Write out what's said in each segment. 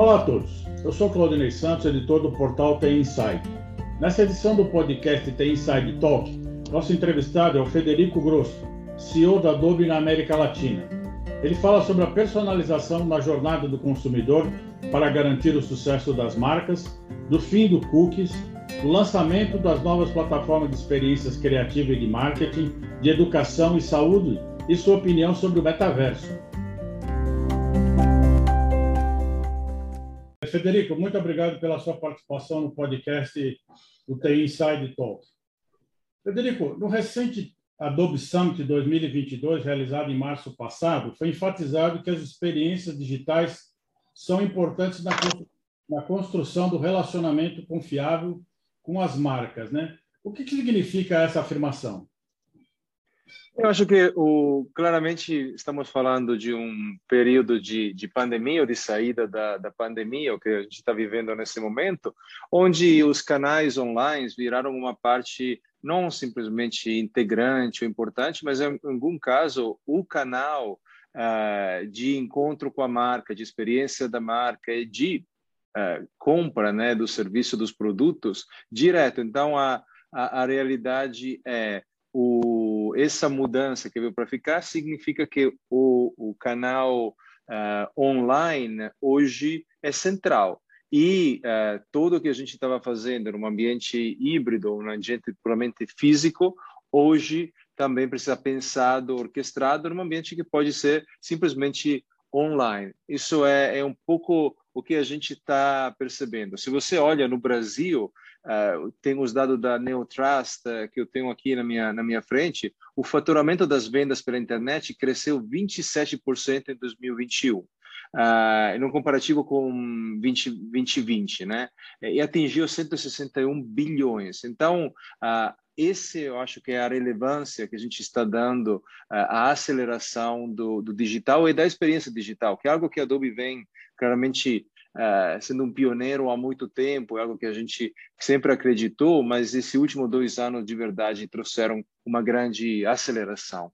Olá a todos, eu sou Claudinei Santos, editor do portal TI Insight. Nessa edição do podcast TI Inside Talk, nosso entrevistado é o Federico Grosso, CEO da Adobe na América Latina. Ele fala sobre a personalização na jornada do consumidor para garantir o sucesso das marcas, do fim do cookies, do lançamento das novas plataformas de experiências criativas e de marketing, de educação e saúde e sua opinião sobre o metaverso. Federico, muito obrigado pela sua participação no podcast do TI Inside Talk. Federico, no recente Adobe Summit 2022, realizado em março passado, foi enfatizado que as experiências digitais são importantes na construção do relacionamento confiável com as marcas, né? O que, significa essa afirmação? Eu acho que o, claramente estamos falando de um período de, de pandemia ou de saída da, da pandemia, o que a gente está vivendo nesse momento, onde os canais online viraram uma parte não simplesmente integrante ou importante, mas em algum caso o canal uh, de encontro com a marca, de experiência da marca e de uh, compra né, do serviço dos produtos direto. Então, a, a, a realidade é o, essa mudança que veio para ficar significa que o, o canal uh, online hoje é central. E uh, tudo o que a gente estava fazendo num ambiente híbrido, num ambiente puramente físico, hoje também precisa pensado, orquestrado num ambiente que pode ser simplesmente online. Isso é, é um pouco o que a gente está percebendo. Se você olha no Brasil, uh, tem os dados da Neotrust uh, que eu tenho aqui na minha, na minha frente, o faturamento das vendas pela internet cresceu 27% em 2021. Uh, no comparativo com 20, 2020, né? E atingiu 161 bilhões. Então, uh, esse eu acho que é a relevância que a gente está dando uh, à aceleração do, do, digital e da experiência digital, que é algo que a Adobe vem claramente uh, sendo um pioneiro há muito tempo, é algo que a gente sempre acreditou, mas esses últimos dois anos de verdade trouxeram uma grande aceleração.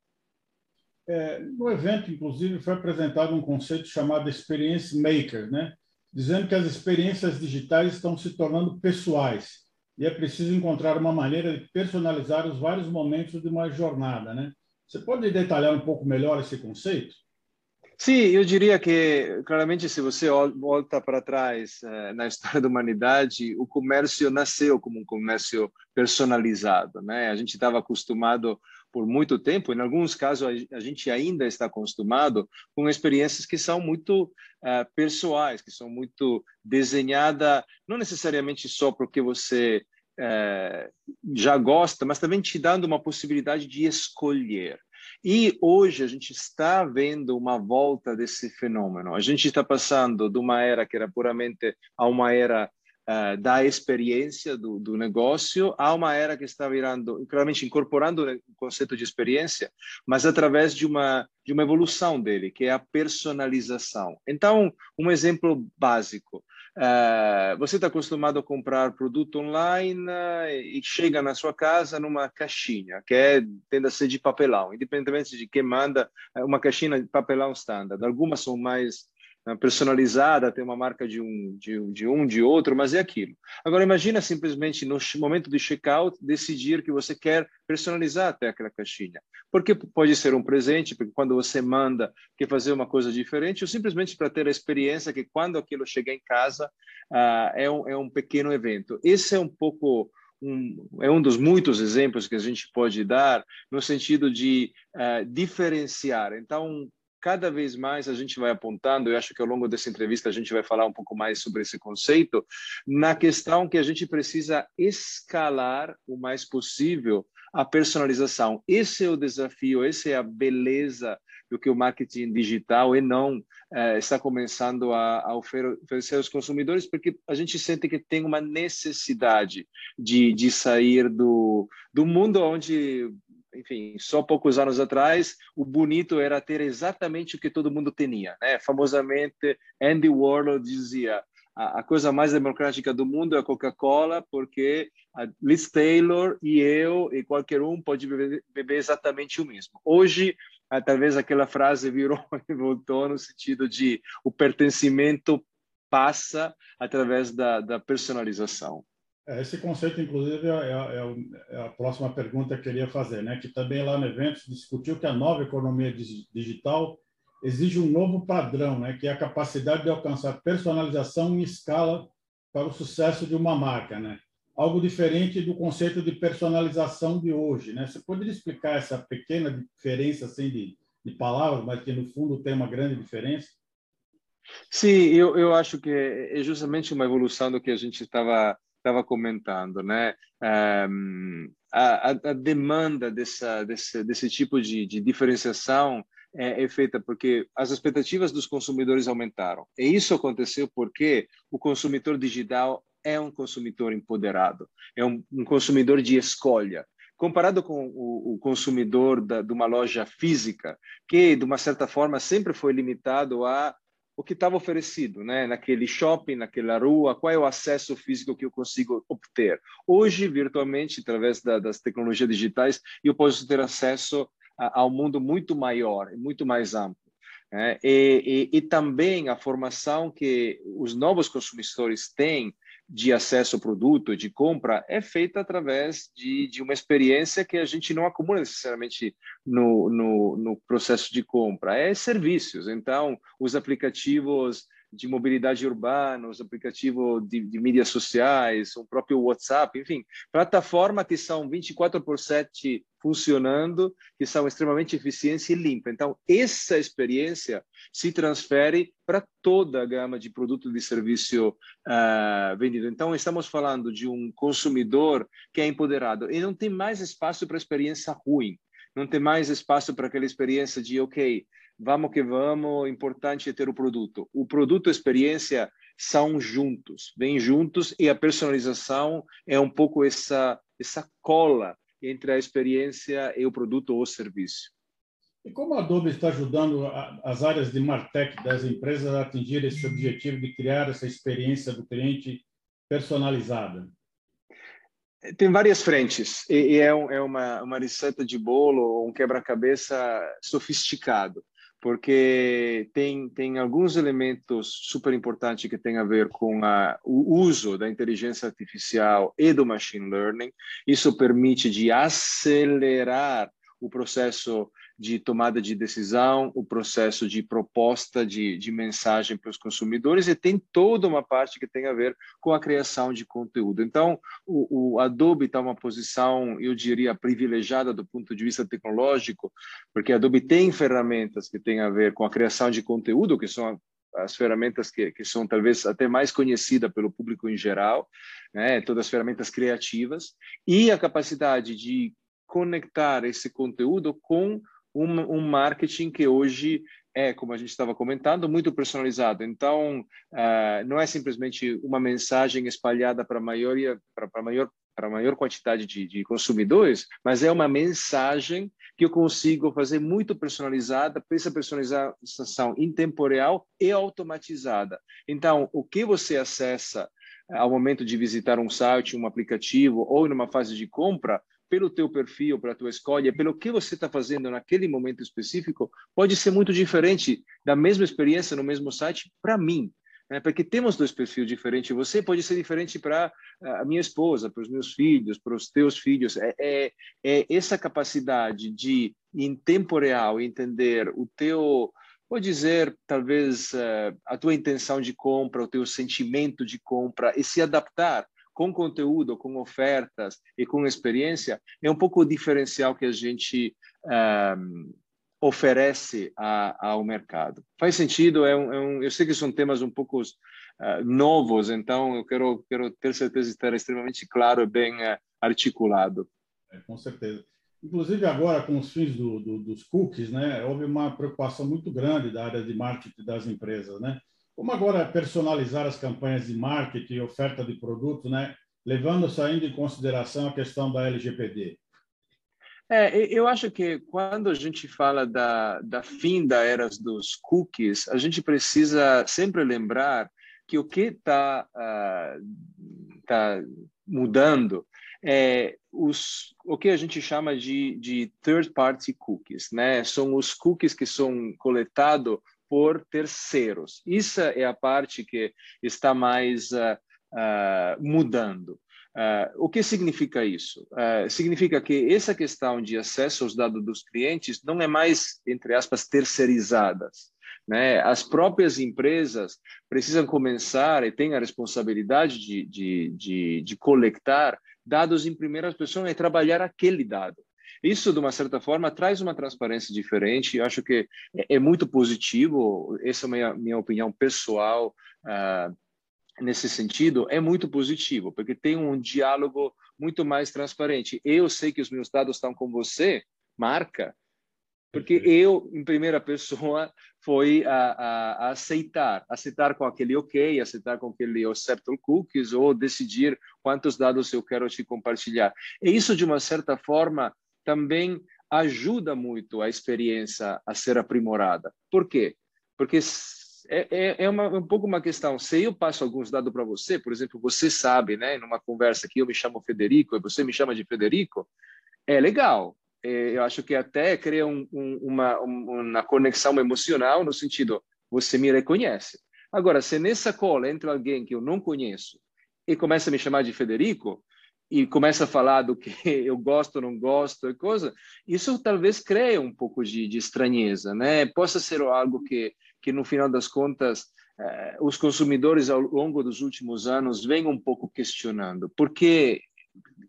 É, no evento, inclusive, foi apresentado um conceito chamado Experience Maker, né? dizendo que as experiências digitais estão se tornando pessoais e é preciso encontrar uma maneira de personalizar os vários momentos de uma jornada. Né? Você pode detalhar um pouco melhor esse conceito? Sim, eu diria que, claramente, se você volta para trás eh, na história da humanidade, o comércio nasceu como um comércio personalizado. Né? A gente estava acostumado por muito tempo, em alguns casos a, gente ainda está acostumado com experiências que são muito uh, pessoais, que são muito desenhadas, não necessariamente só porque você uh, já gosta, mas também te dando uma possibilidade de escolher. E hoje a gente está vendo uma volta desse fenômeno. A gente está passando de uma era que era puramente a uma era uh, da experiência do, do, negócio a uma era que está virando, claramente incorporando o conceito de experiência, mas através de uma de uma evolução dele, que é a personalização. Então, um exemplo básico. Uh, você está acostumado a comprar produto online uh, e chega na sua casa numa caixinha, que é, tende a ser de papelão, independentemente de quem manda, é uma caixinha de papelão standard. Algumas são mais personalizada, tem uma marca de um, de, de, um, de outro, mas é aquilo. Agora, imagina simplesmente no momento de checkout decidir que você quer personalizar até aquela caixinha. Porque pode ser um presente, porque quando você manda quer fazer uma coisa diferente, ou simplesmente para ter a experiência que quando aquilo chegar em casa uh, é, um, é um pequeno evento. Esse é um pouco um, é um dos muitos exemplos que a gente pode dar no sentido de uh, diferenciar. Então, cada vez mais a gente vai apontando, eu acho que ao longo dessa entrevista a gente vai falar um pouco mais sobre esse conceito, na questão que a gente precisa escalar o mais possível a personalização. Esse é o desafio, essa é a beleza do que o marketing digital e não é, está começando a, a, oferecer aos consumidores, porque a gente sente que tem uma necessidade de, de sair do, do mundo onde, enfim, só poucos anos atrás, o bonito era ter exatamente o que todo mundo tinha. Né? Famosamente, Andy Warhol dizia: a, coisa mais democrática do mundo é a Coca-Cola, porque a Liz Taylor e eu e qualquer um pode beber, beber exatamente o mesmo. Hoje, talvez aquela frase virou e voltou no sentido de o pertencimento passa através da, da personalização. É, esse conceito, inclusive, é, é, é, a próxima pergunta que eu queria fazer, né? Que também lá no evento se discutiu que a nova economia digital exige um novo padrão, né? Que é a capacidade de alcançar personalização em escala para o sucesso de uma marca, né? Algo diferente do conceito de personalização de hoje, né? Você poderia explicar essa pequena diferença, assim, de, de palavras, mas que no fundo tem uma grande diferença? Sim, eu, eu acho que é justamente uma evolução do que a gente estava estava comentando, né? Um, a, a, demanda dessa, desse, desse tipo de, de diferenciação é, é, feita porque as expectativas dos consumidores aumentaram. E isso aconteceu porque o consumidor digital é um consumidor empoderado, é um, um consumidor de escolha. Comparado com o, o consumidor da, de uma loja física, que de uma certa forma sempre foi limitado a o que estava oferecido, né? Naquele shopping, naquela rua, qual é o acesso físico que eu consigo obter? Hoje, virtualmente, através da, das tecnologias digitais, eu posso ter acesso ao mundo muito maior, muito mais amplo. Né? E, e, e também a formação que os novos consumidores têm de acesso ao produto, de compra, é feita através de, de uma experiência que a gente não acumula necessariamente no, no, no processo de compra, é serviços. Então, os aplicativos de mobilidade urbana, os aplicativos de, de, mídias sociais, o próprio WhatsApp, enfim, plataformas que são 24 por 7 funcionando, que são extremamente eficientes e limpas. Então, essa experiência se transfere para toda a gama de produto e serviço uh, vendido. Então, estamos falando de um consumidor que é empoderado e não tem mais espaço para experiência ruim, não tem mais espaço para aquela experiência de, ok, vamos que vamos, importante é ter o produto. O produto e a experiência são juntos, vêm juntos e a personalização é um pouco essa essa cola entre a experiência e o produto ou serviço. E como a Adobe está ajudando as áreas de Martech das empresas a atingir esse objetivo de criar essa experiência do cliente personalizada? Tem várias frentes e é, uma, uma receita de bolo, um quebra-cabeça sofisticado porque tem, tem alguns elementos super importantes que têm a ver com a, o uso da inteligência artificial e do machine learning. Isso permite de acelerar o processo de tomada de decisão, o processo de proposta de, de mensagem para os consumidores e tem toda uma parte que tem a ver com a criação de conteúdo. Então, o, o Adobe está uma posição, eu diria, privilegiada do ponto de vista tecnológico, porque a Adobe tem ferramentas que têm a ver com a criação de conteúdo, que são as ferramentas que, que são talvez até mais conhecidas pelo público em geral, né? todas as ferramentas criativas, e a capacidade de conectar esse conteúdo com um, um marketing que hoje é, como a gente estava comentando, muito personalizado. Então, uh, não é simplesmente uma mensagem espalhada para a maioria, para maior para a maior quantidade de, de, consumidores, mas é uma mensagem que eu consigo fazer muito personalizada, essa personalização em tempo real e automatizada. Então, o que você acessa ao momento de visitar um site, um aplicativo ou numa fase de compra, pelo teu perfil, pela tua escolha, pelo que você está fazendo naquele momento específico, pode ser muito diferente da mesma experiência no mesmo site para mim. Né? Porque temos dois perfis diferentes. Você pode ser diferente para a minha esposa, para os meus filhos, para os teus filhos. É, é, é essa capacidade de, em tempo real, entender o teu vou dizer, talvez, eh, a tua intenção de compra, o teu sentimento de compra e se adaptar com conteúdo, com ofertas e com experiência, é um pouco o diferencial que a gente um, ehm, oferece a, ao mercado. Faz sentido? É um, é um, eu sei que são temas um pouco uh, novos, então eu quero, quero ter certeza de estar extremamente claro e bem uh, articulado. É, com certeza. Inclusive agora com os fins do, do, dos cookies, né, houve uma preocupação muito grande da área de marketing das empresas, né? Como agora personalizar as campanhas de marketing e oferta de produto, né? levando ainda em consideração a questão da LGPD? É, eu acho que quando a gente fala da, da fim da era dos cookies, a gente precisa sempre lembrar que o que está uh, tá mudando é os, o que a gente chama de, de third-party cookies, né? São os cookies que são coletados por terceiros. Isso é a parte que está mais uh, uh, mudando. Uh, o que significa isso? Uh, significa que essa questão de acesso aos dados dos clientes não é mais, entre aspas, terceirizadas. Né? As próprias empresas precisam começar e têm a responsabilidade de, de, de, de coletar dados em primeira pessoa e trabalhar aquele dado. Isso, de uma certa forma, traz uma transparência diferente. Eu acho que é, é muito positivo. Essa é a minha, minha opinião pessoal. Uh, nesse sentido é muito positivo, porque tem um diálogo muito mais transparente. Eu sei que os meus dados estão com você, marca, porque eu, em primeira pessoa, foi a, a, a, aceitar, aceitar com aquele ok, aceitar com aquele accept cookies, ou decidir quantos dados eu quero te compartilhar. E isso, de uma certa forma, também ajuda muito a experiência a ser aprimorada. Por quê? Porque é, é, é uma, um pouco uma questão. Se eu passo alguns dados para você, por exemplo, você sabe, né, numa conversa que eu me chamo Federico e você me chama de Federico, é legal. É, eu acho que até cria um, um, uma, uma conexão emocional no sentido, você me reconhece. Agora, se nessa cola entra alguém que eu não conheço e começa a me chamar de Federico, e começa a falar do que eu gosto, não gosto e coisa, isso talvez crie um pouco de, de estranheza, né? Possa ser algo que que no final das contas eh, os consumidores ao longo dos últimos anos vêm um pouco questionando por que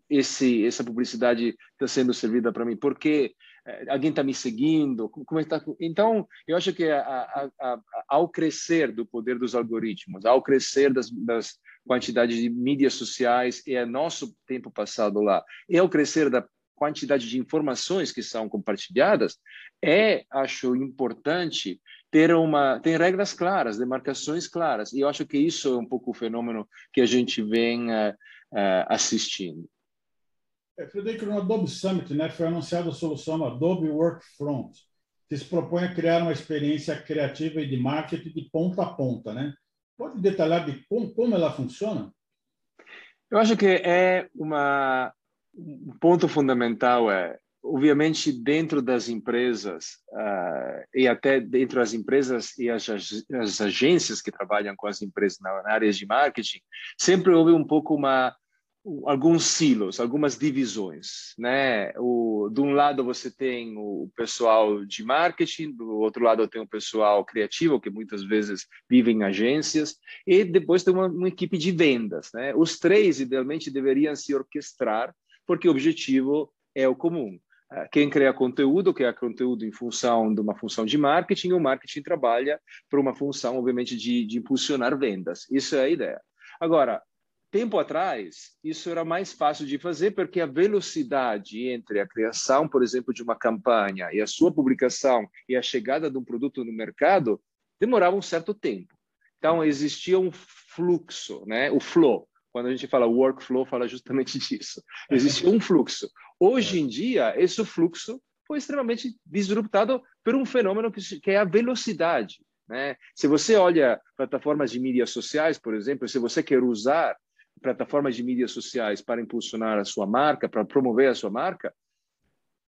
esse essa publicidade está sendo servida para mim, por que eh, alguém está me seguindo, como está? Então eu acho que a, a, a, ao crescer do poder dos algoritmos, ao crescer das, das quantidades de mídias sociais é nosso tempo passado lá, e ao crescer da quantidade de informações que são compartilhadas, é, acho importante ter uma tem regras claras, demarcações claras. E eu acho que isso é um pouco o fenômeno que a gente vem uh, uh, assistindo. É, Frederico, no Adobe Summit né, foi anunciada a solução Adobe Workfront, que se propõe a criar uma experiência criativa e de marketing de ponta a ponta. Né? Pode detalhar de como, como ela funciona? Eu acho que é uma um ponto fundamental é obviamente dentro das empresas uh, e até dentro das empresas e as, as, agências que trabalham com as empresas na, na área de marketing sempre houve um pouco uma alguns silos, algumas divisões, né? O, de um lado você tem o pessoal de marketing, do outro lado tem o pessoal criativo que muitas vezes vive em agências e depois tem uma, uma equipe de vendas, né? Os três idealmente deveriam se orquestrar porque o objetivo é o comum. Ah, quem cria conteúdo, cria conteúdo em função de uma função de marketing, o marketing trabalha para uma função, obviamente, de, de impulsionar vendas. Isso é a ideia. Agora, tempo atrás, isso era mais fácil de fazer porque a velocidade entre a criação, por exemplo, de uma campanha e a sua publicação e a chegada de um produto no mercado demorava um certo tempo. Então, existia um fluxo, né? o flow. Quando a gente fala workflow, fala justamente disso. Existia um fluxo. Hoje em dia, esse fluxo foi extremamente disruptado por um fenômeno que, é a velocidade. Né? Se você olha plataformas de mídias sociais, por exemplo, se você quer usar plataformas de mídias sociais para impulsionar a sua marca, para promover a sua marca,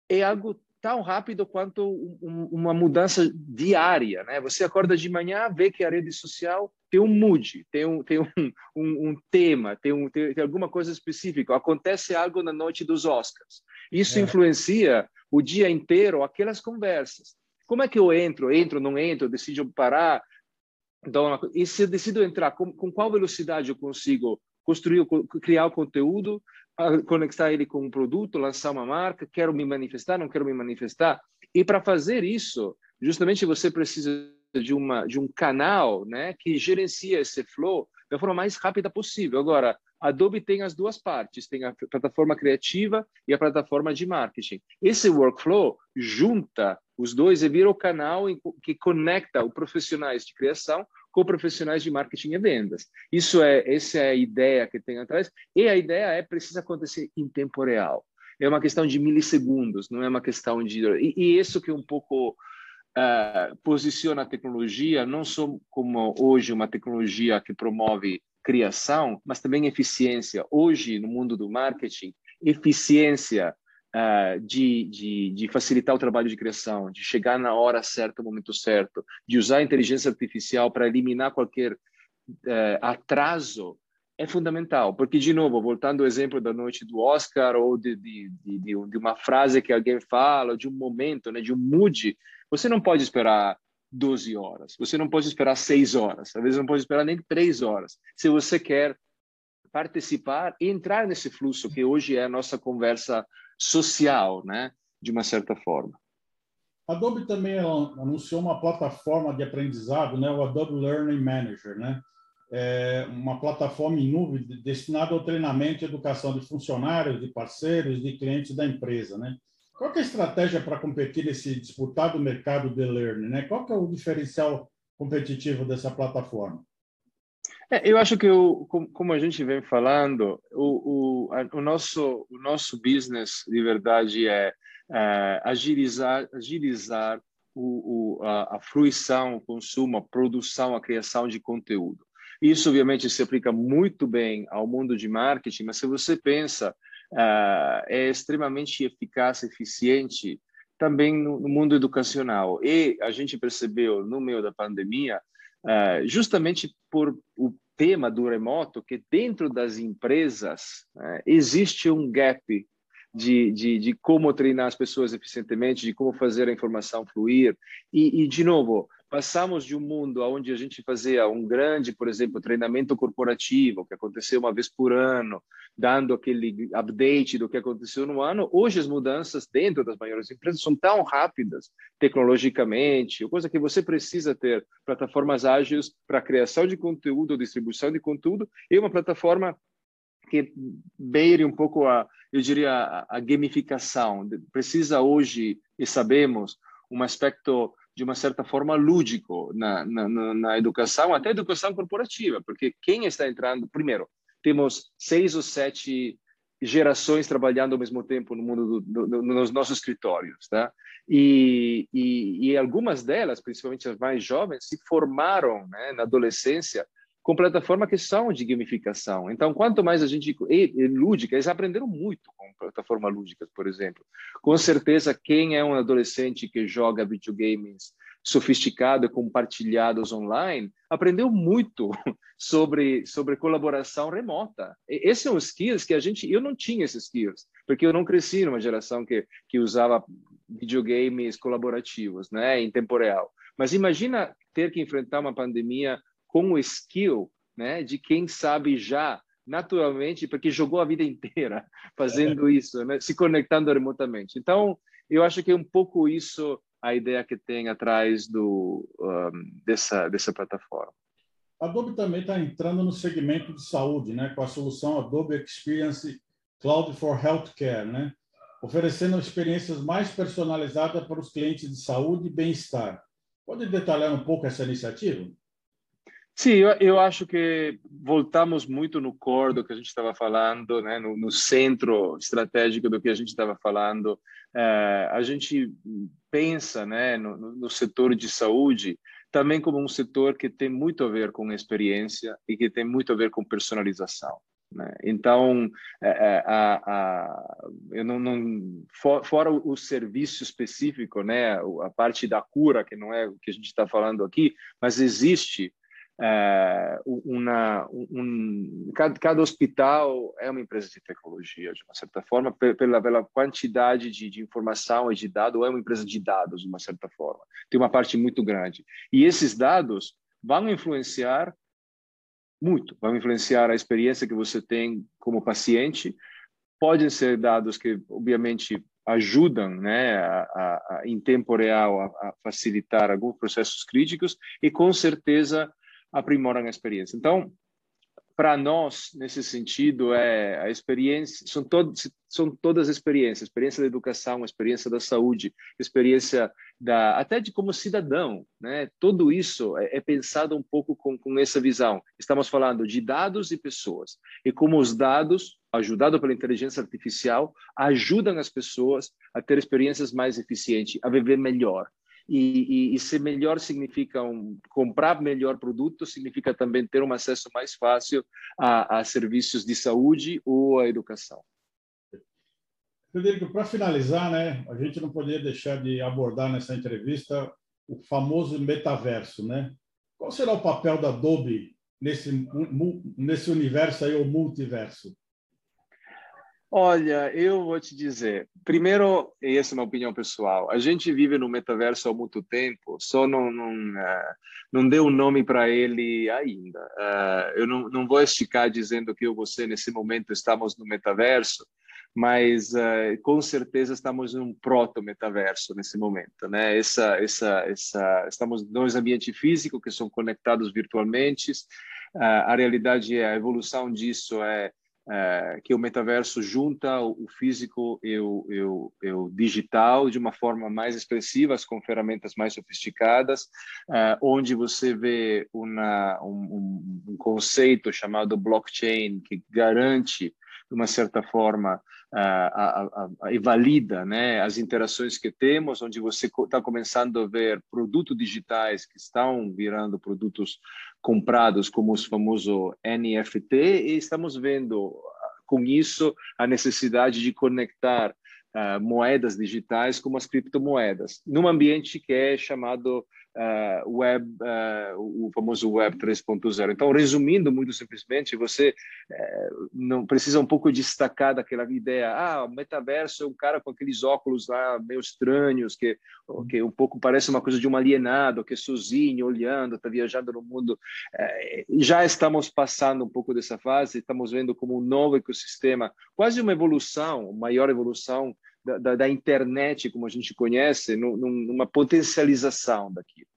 é algo tão rápido quanto um, uma mudança diária, né? Você acorda de manhã, vê que a rede social tem um mood, tem um, tem um, um, um tema, tem, um, tem, tem, alguma coisa específica. Acontece algo na noite dos Oscars. Isso é. influencia o dia inteiro aquelas conversas. Como é que eu entro? Entro, não entro? Decido parar? Então, e se eu decido entrar, com, com qual velocidade eu consigo construir, criar o conteúdo, conectar ele com um produto, lançar uma marca, quero me manifestar, não quero me manifestar. E para fazer isso, justamente você precisa de uma de um canal, né, que gerencia esse flow da forma mais rápida possível. Agora, Adobe tem as duas partes, tem a plataforma criativa e a plataforma de marketing. Esse workflow junta os dois e vira o canal que conecta os profissionais de criação com profissionais de marketing e vendas. Isso é essa é a ideia que tem atrás e a ideia é precisa acontecer em tempo real. É uma questão de milissegundos, não é uma questão de e, e isso que um pouco uh, posiciona a tecnologia não só como hoje uma tecnologia que promove criação, mas também eficiência. Hoje no mundo do marketing, eficiência uh, de, de, de, facilitar o trabalho de criação, de chegar na hora certa, no momento certo, de usar a inteligência artificial para eliminar qualquer uh, atraso, é fundamental. Porque, de novo, voltando ao exemplo da noite do Oscar ou de, de, de, uma frase que alguém fala, de um momento, né, de um mood, você não pode esperar 12 horas, você não pode esperar 6 horas, às vezes não pode esperar nem 3 horas. Se você quer participar e entrar nesse fluxo que hoje é a nossa conversa social, né, de uma certa forma. Adobe também anunciou uma plataforma de aprendizado, né, o Adobe Learning Manager, né, é uma plataforma em nuvem destinada ao treinamento e educação de funcionários, de parceiros, de clientes da empresa, né. Qual é a estratégia para competir nesse disputado mercado de learning, né? Qual é o diferencial competitivo dessa plataforma? É, eu acho que, o, como a gente vem falando, o, o, a, o, nosso, o nosso business, de verdade, é, é agilizar, agilizar o, o, a, a fruição, o consumo, a produção, a criação de conteúdo. Isso, obviamente, se aplica muito bem ao mundo de marketing, mas se você pensa, uh, é extremamente eficaz, eficiente também no, no mundo educacional. E a gente percebeu, no meio da pandemia, Uh, justamente por o tema do remoto, que dentro das empresas uh, existe um gap de, de, de, como treinar as pessoas eficientemente, de como fazer a informação fluir. E, e, de novo, passamos de um mundo onde a gente fazia um grande, por exemplo, treinamento corporativo, que aconteceu uma vez por ano, dando aquele update do que aconteceu no ano. Hoje as mudanças dentro das maiores empresas são tão rápidas tecnologicamente, coisa que você precisa ter plataformas ágeis para criação de conteúdo, distribuição de conteúdo, e uma plataforma que beire um pouco a, eu diria, a, a gamificação. Precisa hoje, e sabemos, um aspecto de uma certa forma lúdico na, na, na educação, até educação corporativa, porque quem está entrando, primeiro, temos seis ou sete gerações trabalhando ao mesmo tempo no mundo do, do, nos nossos escritórios, tá? E, e, e, algumas delas, principalmente as mais jovens, se formaram né, na adolescência com plataformas que são de gamificação. Então, quanto mais a gente e, e lúdica, eles aprenderam muito com plataformas lúdicas, por exemplo. Com certeza, quem é um adolescente que joga videogames sofisticado compartilhados online, aprendeu muito sobre sobre colaboração remota. E esse é um skills que a gente eu não tinha esses skills, porque eu não cresci numa geração que que usava videogames colaborativos, né, em tempo real. Mas imagina ter que enfrentar uma pandemia com o skill né, de quem sabe já naturalmente, porque jogou a vida inteira fazendo é. isso, né, se conectando remotamente. Então, eu acho que é um pouco isso a ideia que tem atrás do, um, dessa, dessa plataforma. A Adobe também está entrando no segmento de saúde, né, com a solução Adobe Experience Cloud for Healthcare, né, oferecendo experiências mais personalizadas para os clientes de saúde e bem-estar. Pode detalhar um pouco essa iniciativa? Sim, eu, eu, acho que voltamos muito no core do que a gente estava falando, né? no, no, centro estratégico do que a gente estava falando. É, a gente pensa né, no, no, setor de saúde também como um setor que tem muito a ver com experiência e que tem muito a ver com personalização. Né? Então, é, é, a, a, eu não, não for, fora o serviço específico, né, a parte da cura que não é o que a gente está falando aqui, mas existe é, uma, um, cada, cada, hospital é uma empresa de tecnologia, de uma certa forma, pela, pela quantidade de, de, informação e de dados, é uma empresa de dados, de uma certa forma. Tem uma parte muito grande. E esses dados vão influenciar muito, vão influenciar a experiência que você tem como paciente. Podem ser dados que, obviamente, ajudam né, a, a, a, em tempo real a facilitar alguns processos críticos e, com certeza, aprimoram a experiência. Então, para nós, nesse sentido, é a experiência, são, todos, são todas as experiências, experiência da educação, experiência da saúde, experiência da, até de como cidadão, né? Tudo isso é, é pensado um pouco com, com essa visão. Estamos falando de dados e pessoas, e como os dados, ajudados pela inteligência artificial, ajudam as pessoas a ter experiências mais eficientes, a viver melhor. E, e, e ser melhor significa um, comprar melhor produto, significa também ter um acesso mais fácil a, a serviços de saúde ou a educação. Frederico, para finalizar, né, a gente não poderia deixar de abordar nessa entrevista o famoso metaverso, né? Qual será o papel da Adobe nesse, nesse universo aí, o multiverso? Olha, eu vou te dizer. Primeiro, e essa é uma opinião pessoal, a gente vive no metaverso há muito tempo, só não, não, uh, não deu um nome para ele ainda. Uh, eu não, não vou esticar dizendo que eu você, nesse momento, estamos no metaverso, mas uh, com certeza estamos num proto-metaverso nesse momento. Né? Essa, essa, essa, estamos nos ambientes físicos que são conectados virtualmente, a realidade é, a evolução disso é é, que o metaverso junta o físico e o, e, o, e o, digital de uma forma mais expressiva, com ferramentas mais sofisticadas, é, onde você vê uma, um, um, conceito chamado blockchain que garante, de uma certa forma, a, a, a, e valida né, as interações que temos, onde você está começando a ver produtos digitais que estão virando produtos comprados como os famosos NFT e estamos vendo com isso a necessidade de conectar uh, moedas digitais com as criptomoedas, num ambiente que é chamado uh, web, uh, o famoso web 3.0. Então, resumindo muito simplesmente, você uh, não precisa um pouco destacar daquela ideia, ah, o metaverso é um cara com aqueles óculos lá meio estranhos, que, que um pouco parece uma coisa de um alienado, que é sozinho, olhando, está viajando no mundo. Já estamos passando um pouco dessa fase, estamos vendo como um novo ecossistema, quase uma evolução, maior evolução da, da, da, internet, como a gente conhece, no, numa potencialização daquilo.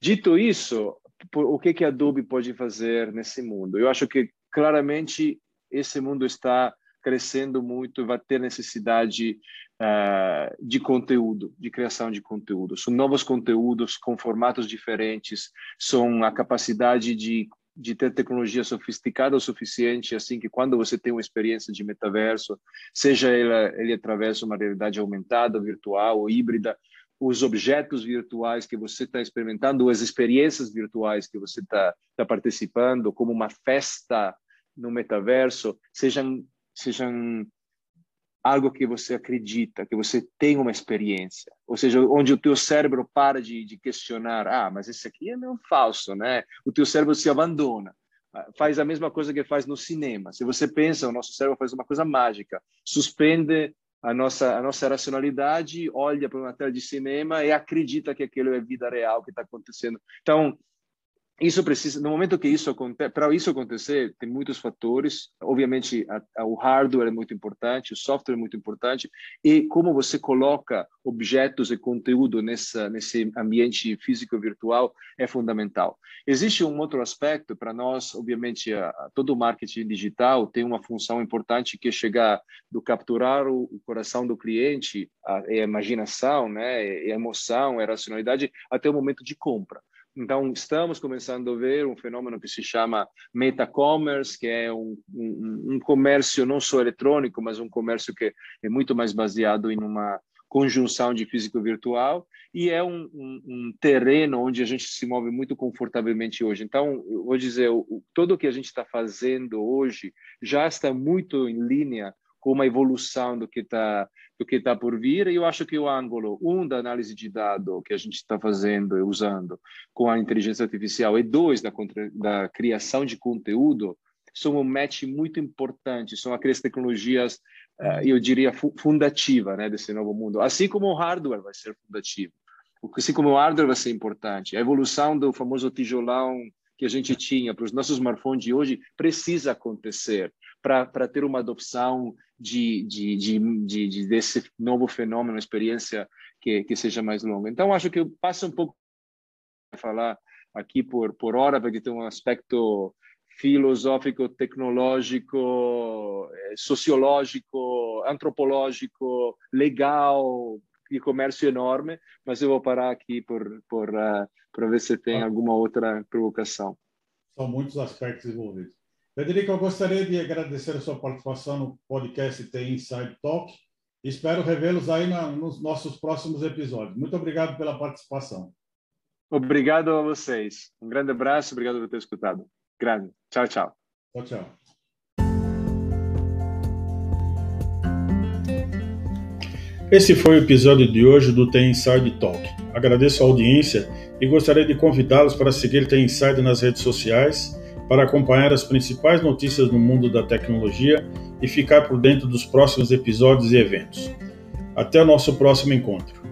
Dito isso, o que, que a Adobe pode fazer nesse mundo? Eu acho que claramente esse mundo está crescendo muito e vai ter necessidade uh, de conteúdo, de criação de conteúdo. São novos conteúdos com formatos diferentes, são a capacidade de de ter tecnologia sofisticada o suficiente, assim que quando você tem uma experiência de metaverso, seja ele, ele através de uma realidade aumentada, virtual ou híbrida, os objetos virtuais que você está experimentando, as experiências virtuais que você está tá participando, como uma festa no metaverso, sejam sejam algo que você acredita, que você tem uma experiência, ou seja, onde o teu cérebro para de, de questionar, ah, mas esse aqui é meio falso, né? O teu cérebro se abandona, ah, faz a mesma coisa que faz no cinema. Se você pensa, o nosso cérebro faz uma coisa mágica, suspende a nossa a nossa racionalidade, olha para uma tela de cinema e acredita que aquilo é vida real que está acontecendo. Então isso precisa, no momento que isso acontece, para isso acontecer, tem muitos fatores. Obviamente, a, a, o hardware é muito importante, o software é muito importante, e como você coloca objetos e conteúdo nessa, nesse ambiente físico virtual é fundamental. Existe um outro aspecto para nós, obviamente, a, a, todo o marketing digital tem uma função importante que é chegar do capturar o, o coração do cliente, a, a imaginação, né, a emoção, a racionalidade, até o momento de compra. Então, estamos começando a ver um fenômeno que se chama meta-commerce, que é um, um, um, comércio não só eletrônico, mas um comércio que é muito mais baseado em uma conjunção de físico virtual e é um, um terreno onde a gente se move muito confortavelmente hoje. Então, vou dizer, o, todo o que a gente está fazendo hoje já está muito em linha com uma evolução do que está do que está por vir. E eu acho que o ângulo um da análise de dado que a gente está fazendo e usando com a inteligência artificial e dois da, da criação de conteúdo são um match muito importante. São aquelas tecnologias, uh, eu diria, fundativa, né, desse novo mundo. Assim como o hardware vai ser fundativo, assim como o hardware vai ser importante. A evolução do famoso tijolão que a gente tinha para os nossos smartphones de hoje precisa acontecer para ter uma adopção de, de, de, de, desse novo fenômeno, experiência que, que seja mais longa. Então, acho que eu passo um pouco a falar aqui por, por hora, porque tem um aspecto filosófico, tecnológico, eh, sociológico, antropológico, legal, e comércio enorme, mas eu vou parar aqui por, por, uh, para ver se tem alguma outra provocação. São muitos aspectos envolvidos. Federico, eu gostaria de agradecer a sua participação no podcast The Inside Talk. Espero revê-los aí na, nos nossos próximos episódios. Muito obrigado pela participação. Obrigado a vocês. Um grande abraço, obrigado por ter escutado. Grande. Tchau, tchau. Tchau, tchau. Esse foi o episódio de hoje do The Inside Talk. Agradeço a audiência e gostaria de convidá-los para seguir The Inside nas redes sociais para acompanhar as principais notícias no mundo da tecnologia e ficar por dentro dos próximos episódios e eventos. Até o nosso próximo encontro.